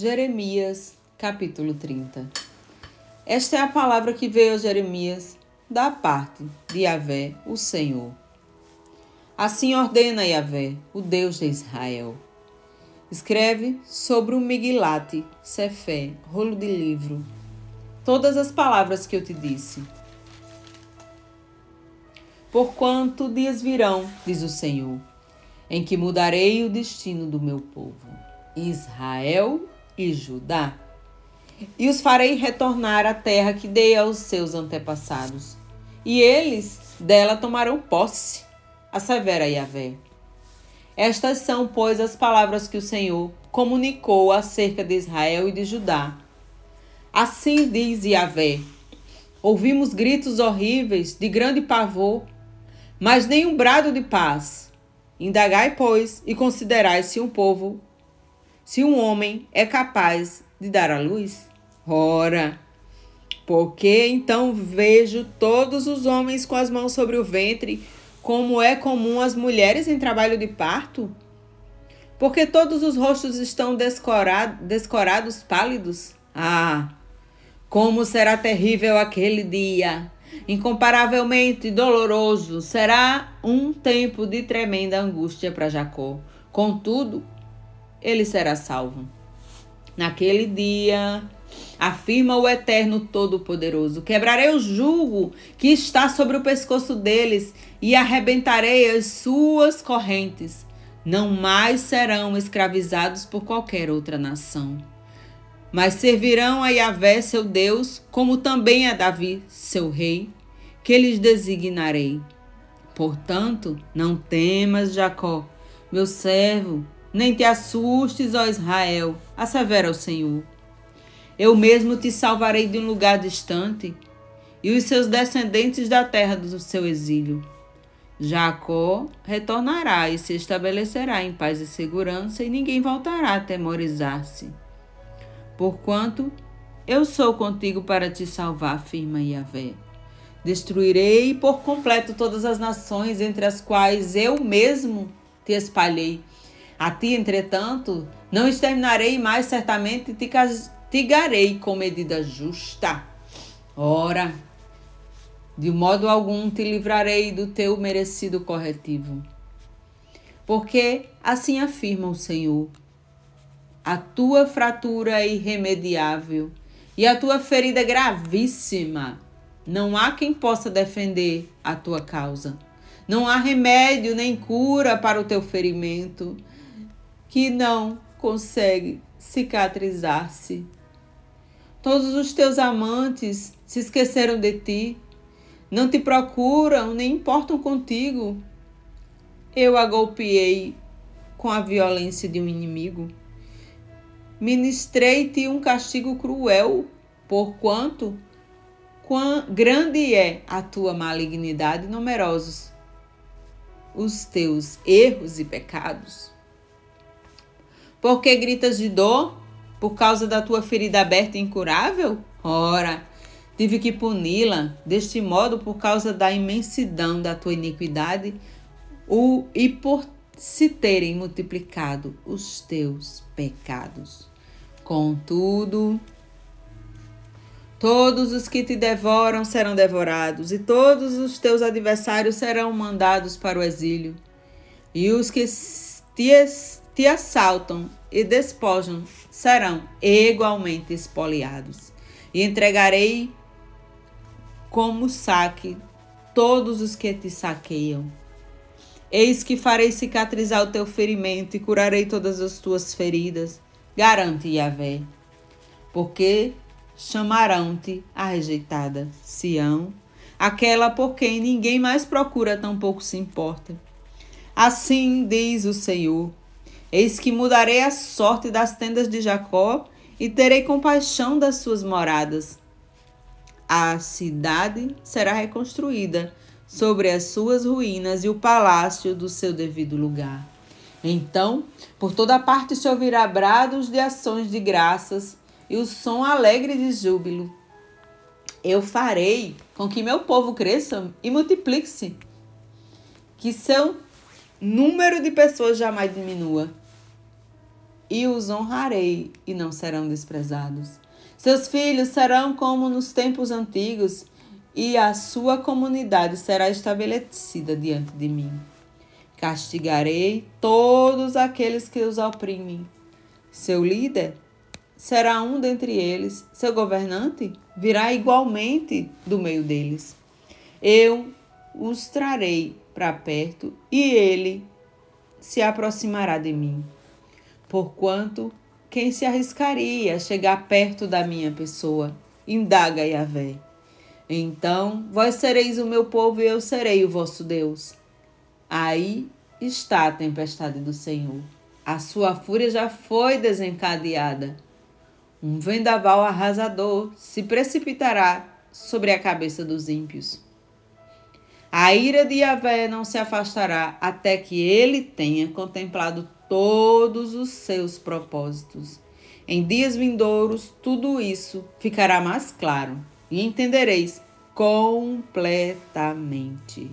Jeremias, capítulo 30. Esta é a palavra que veio a Jeremias da parte de Yahvé, o Senhor. Assim ordena Yahvé, o Deus de Israel. Escreve sobre o Migilate, Cefé, rolo de livro, todas as palavras que eu te disse. Porquanto dias virão, diz o Senhor, em que mudarei o destino do meu povo, Israel e Judá, e os farei retornar à terra que dei aos seus antepassados, e eles dela tomarão posse, assevera Yahvé. Estas são, pois, as palavras que o Senhor comunicou acerca de Israel e de Judá. Assim diz Yahvé: Ouvimos gritos horríveis de grande pavor, mas nenhum brado de paz. Indagai, pois, e considerai se um povo se um homem é capaz de dar à luz? Ora, porque então vejo todos os homens com as mãos sobre o ventre, como é comum às mulheres em trabalho de parto? Porque todos os rostos estão descorado, descorados, pálidos? Ah, como será terrível aquele dia! Incomparavelmente doloroso será um tempo de tremenda angústia para Jacó. Contudo, ele será salvo. Naquele dia, afirma o Eterno Todo-Poderoso: quebrarei o jugo que está sobre o pescoço deles e arrebentarei as suas correntes. Não mais serão escravizados por qualquer outra nação. Mas servirão a Yahvé, seu Deus, como também a Davi, seu rei, que lhes designarei. Portanto, não temas, Jacó, meu servo, nem te assustes, ó Israel, assevera o Senhor. Eu mesmo te salvarei de um lugar distante e os seus descendentes da terra do seu exílio. Jacó retornará e se estabelecerá em paz e segurança, e ninguém voltará a atemorizar-se. Porquanto eu sou contigo para te salvar, afirma Yahvé. Destruirei por completo todas as nações entre as quais eu mesmo te espalhei a ti, entretanto, não exterminarei mais, certamente te castigarei com medida justa. Ora, de modo algum te livrarei do teu merecido corretivo. Porque assim afirma o Senhor: a tua fratura é irremediável e a tua ferida é gravíssima. Não há quem possa defender a tua causa. Não há remédio nem cura para o teu ferimento que não consegue cicatrizar-se. Todos os teus amantes se esqueceram de ti, não te procuram nem importam contigo. Eu a golpeei com a violência de um inimigo. Ministrei-te um castigo cruel, porquanto quão grande é a tua malignidade e numerosos os teus erros e pecados. Por que gritas de dor? Por causa da tua ferida aberta e incurável? Ora, tive que puni-la deste modo por causa da imensidão da tua iniquidade o, e por se terem multiplicado os teus pecados. Contudo, todos os que te devoram serão devorados, e todos os teus adversários serão mandados para o exílio, e os que te te assaltam e despojam serão igualmente espoliados. E entregarei como saque todos os que te saqueiam. Eis que farei cicatrizar o teu ferimento e curarei todas as tuas feridas, garante Yahvé. Porque chamarão-te a rejeitada, Sião, aquela por quem ninguém mais procura, tampouco se importa. Assim diz o Senhor, Eis que mudarei a sorte das tendas de Jacó e terei compaixão das suas moradas. A cidade será reconstruída sobre as suas ruínas e o palácio do seu devido lugar. Então, por toda parte se ouvirá brados de ações de graças e o som alegre de júbilo. Eu farei com que meu povo cresça e multiplique-se, que seu número de pessoas jamais diminua. E os honrarei, e não serão desprezados. Seus filhos serão como nos tempos antigos, e a sua comunidade será estabelecida diante de mim. Castigarei todos aqueles que os oprimem. Seu líder será um dentre eles, seu governante virá igualmente do meio deles. Eu os trarei para perto e ele se aproximará de mim. Porquanto, quem se arriscaria a chegar perto da minha pessoa? Indaga Yahvé. Então, vós sereis o meu povo e eu serei o vosso Deus. Aí está a tempestade do Senhor. A sua fúria já foi desencadeada. Um vendaval arrasador se precipitará sobre a cabeça dos ímpios. A ira de Yahvé não se afastará até que ele tenha contemplado todos os seus propósitos. Em dias vindouros, tudo isso ficará mais claro e entendereis completamente.